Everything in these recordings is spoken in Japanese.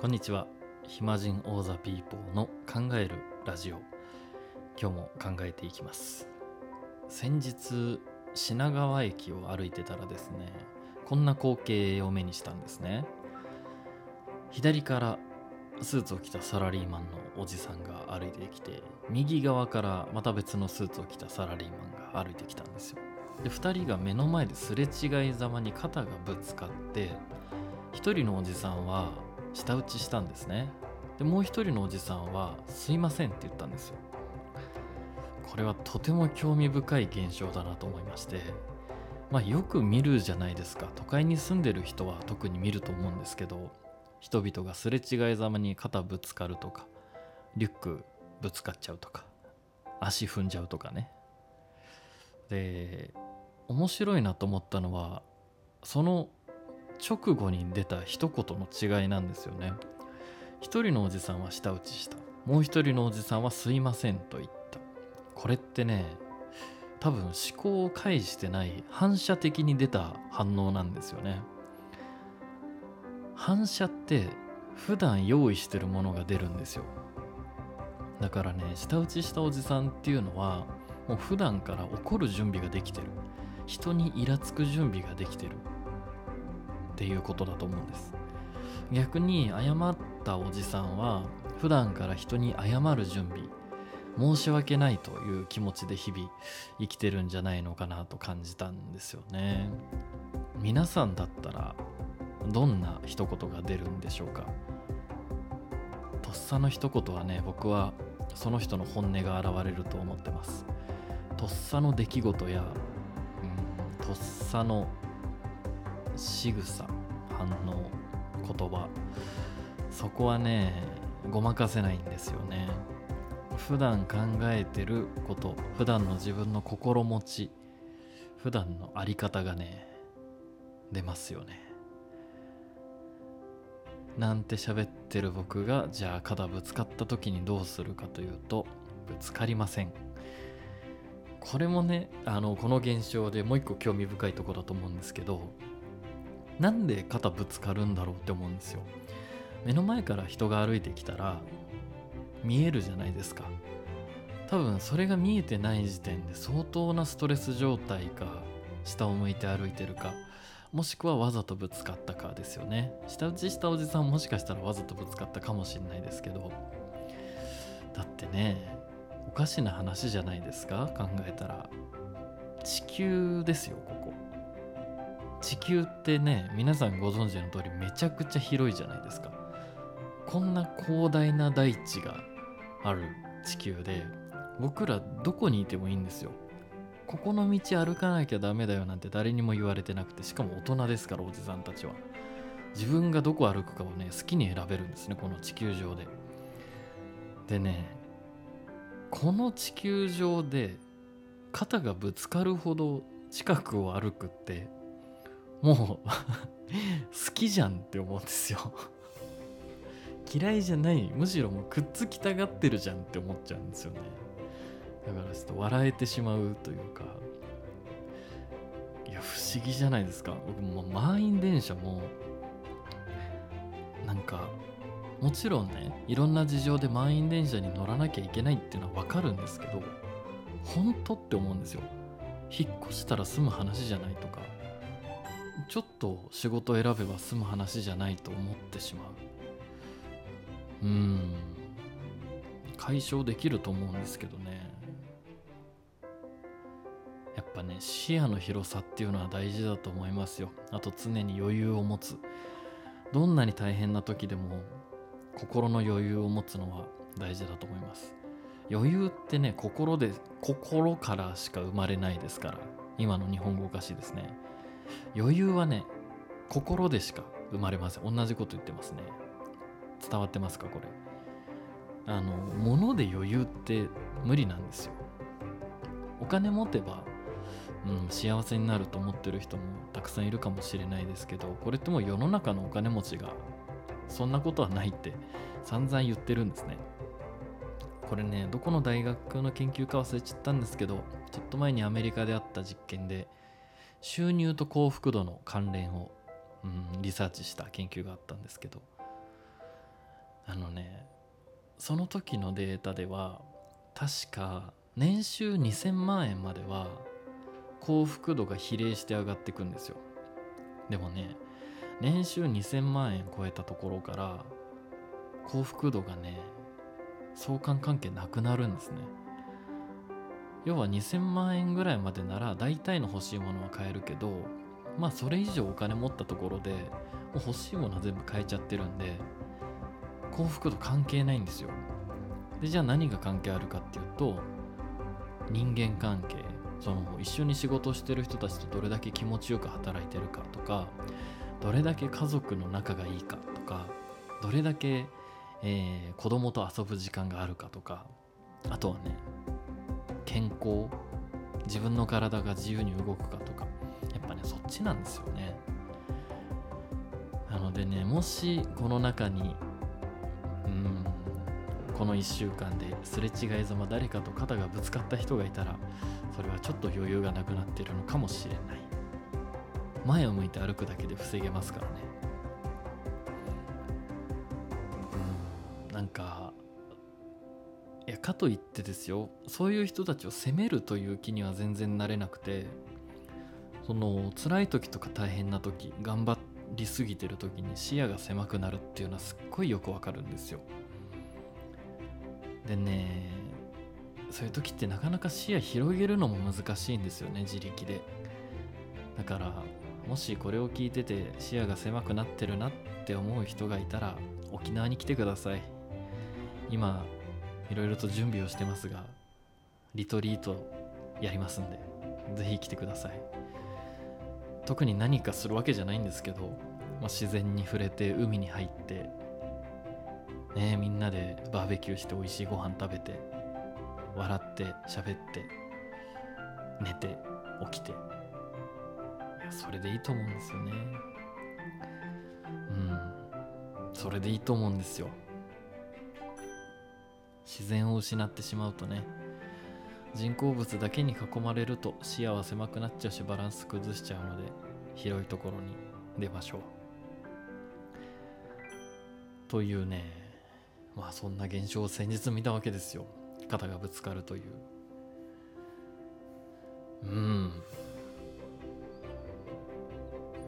こんにちは。暇人オーザピーポーの考えるラジオ。今日も考えていきます。先日品川駅を歩いてたらですねこんな光景を目にしたんですね。左からスーツを着たサラリーマンのおじさんが歩いてきて右側からまた別のスーツを着たサラリーマンが歩いてきたんですよ。で2人が目の前ですれ違いざまに肩がぶつかって1人のおじさんは舌打ちしたんですね。でもう一人のおじさんは「すいません」って言ったんですよ。これはとても興味深い現象だなと思いましてまあよく見るじゃないですか。都会に住んでる人は特に見ると思うんですけど人々がすれ違いざまに肩ぶつかるとかリュックぶつかっちゃうとか足踏んじゃうとかね。で面白いなと思ったのはその直後に出た一言の違いなんですよね。一人のおじさんは舌打ちした。もう一人のおじさんはすいませんと言った。これってね多分思考を介してない反射的に出た反応なんですよね。反射って普段用意してるものが出るんですよ。だからね舌打ちしたおじさんっていうのはもう普段から怒る準備ができてる。人にイラつく準備ができてる。っていうことだと思うんです。逆に謝ったおじさんは普段から人に謝る準備申し訳ないという気持ちで日々生きてるんじゃないのかなと感じたんですよね。皆さんだったらどんな一言が出るんでしょうか？とっさの一言はね僕はその人の本音が現れると思ってます。とっさの出来事やうんとっさの仕草反応言葉そこはねごまかせないんですよね。普段考えてること普段の自分の心持ち普段の在り方がね出ますよね。なんて喋ってる僕がじゃあ肩ぶつかった時にどうするかというとぶつかりません。これもねあのこの現象でもう一個興味深いとこだと思うんですけどなんで肩ぶつかるんだろうって思うんですよ。目の前から人が歩いてきたら見えるじゃないですか。多分それが見えてない時点で相当なストレス状態か下を向いて歩いてるかもしくはわざとぶつかったかですよね。下打ちしたおじさんもしかしたらわざとぶつかったかもしれないですけど。だってねおかしな話じゃないですか考えたら。地球ですよここ。地球ってね皆さんご存知の通りめちゃくちゃ広いじゃないですか。こんな広大な大地がある地球で僕らどこにいてもいいんですよ。ここの道歩かなきゃダメだよなんて誰にも言われてなくてしかも大人ですからおじさんたちは。自分がどこ歩くかをね好きに選べるんですねこの地球上で。でねこの地球上で肩がぶつかるほど近くを歩くってもう 好きじゃんって思うんですよ。嫌いじゃないむしろもうくっつきたがってるじゃんって思っちゃうんですよね。だからちょっと笑えてしまうというか。いや不思議じゃないですか。僕も満員電車もなんかもちろんねいろんな事情で満員電車に乗らなきゃいけないっていうのは分かるんですけど本当って思うんですよ。引っ越したら済む話じゃないとかちょっと仕事選べば済む話じゃないと思ってしまう。うん。解消できると思うんですけどね。やっぱね視野の広さっていうのは大事だと思いますよ。あと常に余裕を持つ。どんなに大変な時でも心の余裕を持つのは大事だと思います。余裕ってね心で心からしか生まれないですから。今の日本語おかしいですね。余裕はね心でしか生まれません。同じこと言ってますね。伝わってますかこれ。あの物で余裕って無理なんですよ。お金持てば、うん、幸せになると思ってる人もたくさんいるかもしれないですけどこれってもう世の中のお金持ちがそんなことはないって散々言ってるんですね。これねどこの大学の研究か忘れちゃったんですけどちょっと前にアメリカであった実験で収入と幸福度の関連を、うん、リサーチした研究があったんですけどあのねその時のデータでは確か年収2000万円までは幸福度が比例して上がっていくんですよ。でもね年収2000万円超えたところから幸福度がね相関関係なくなるんですね。要は2000万円ぐらいまでなら大体の欲しいものは買えるけどまあそれ以上お金持ったところでもう欲しいものは全部買えちゃってるんで幸福度関係ないんですよ。でじゃあ何が関係あるかっていうと人間関係。その一緒に仕事してる人たちとどれだけ気持ちよく働いてるかとかどれだけ家族の仲がいいかとかどれだけ、えー、子供と遊ぶ時間があるかとかあとはね健康自分の体が自由に動くかとかやっぱねそっちなんですよね。なのでねもしこの中にうんこの1週間ですれ違いざま誰かと肩がぶつかった人がいたらそれはちょっと余裕がなくなってるのかもしれない。前を向いて歩くだけで防げますからね。うんなんかいやかといってですよそういう人たちを責めるという気には全然なれなくてその辛い時とか大変な時頑張りすぎてる時に視野が狭くなるっていうのはすっごいよくわかるんですよ。でねそういう時ってなかなか視野広げるのも難しいんですよね自力で。だからもしこれを聞いてて視野が狭くなってるなって思う人がいたら沖縄に来てください。今いろいろと準備をしてますがリトリートやりますんでぜひ来てください。特に何かするわけじゃないんですけど、まあ、自然に触れて海に入ってねみんなでバーベキューして美味しいご飯食べて笑って喋って寝て起きて。それでいいと思うんですよね。うん。それでいいと思うんですよ。自然を失ってしまうとね人工物だけに囲まれると視野は狭くなっちゃうしバランス崩しちゃうので広いところに出ましょう。というねまあそんな現象を先日見たわけですよ。肩がぶつかるという。うん。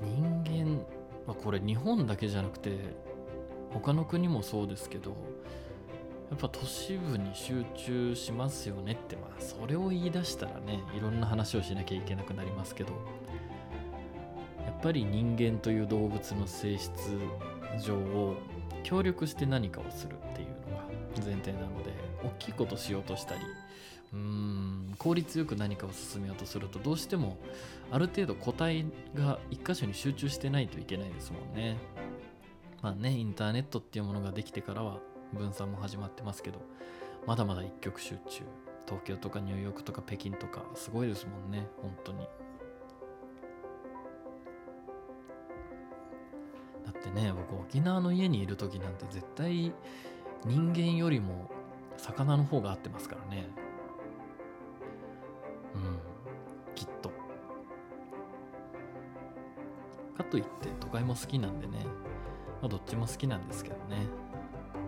人間、まあ、これ日本だけじゃなくて他の国もそうですけどやっぱ都市部に集中しますよねってまあそれを言い出したらねいろんな話をしなきゃいけなくなりますけどやっぱり人間という動物の性質上を協力して何かをするっていうのが前提なので大きいことしようとしたりうーん効率よく何かを進めようとするとどうしてもある程度個体が一箇所に集中してないといけないですもんね。まあねインターネットっていうものができてからは分散も始まってますけどまだまだ一極集中。東京とかニューヨークとか北京とかすごいですもんね本当に。だってね僕沖縄の家にいる時なんて絶対人間よりも魚の方が合ってますからね。うんきっと。かといって都会も好きなんでね、まあ、どっちも好きなんですけどね。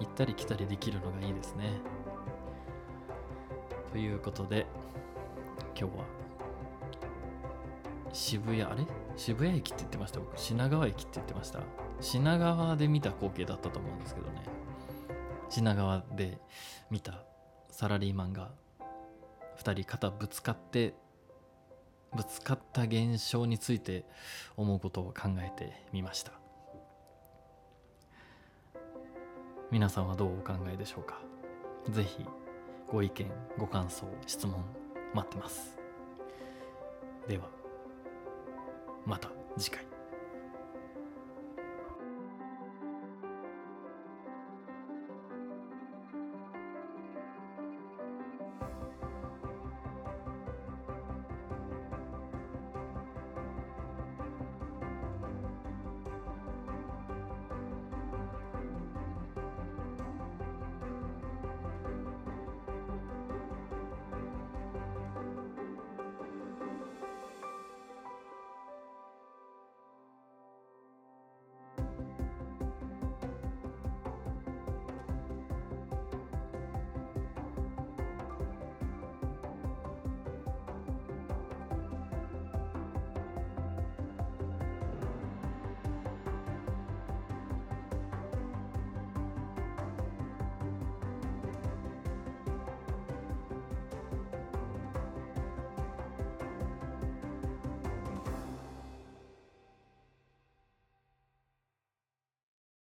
行ったり来たりできるのがいいですね。ということで今日は渋谷あれ？渋谷駅って言ってました？僕品川駅って言ってました。品川で見た光景だったと思うんですけどね。品川で見たサラリーマンが2人肩ぶつかってぶつかった現象について思うことを考えてみました。皆さんはどうお考えでしょうか？是非ご意見ご感想質問待ってます。ではまた次回。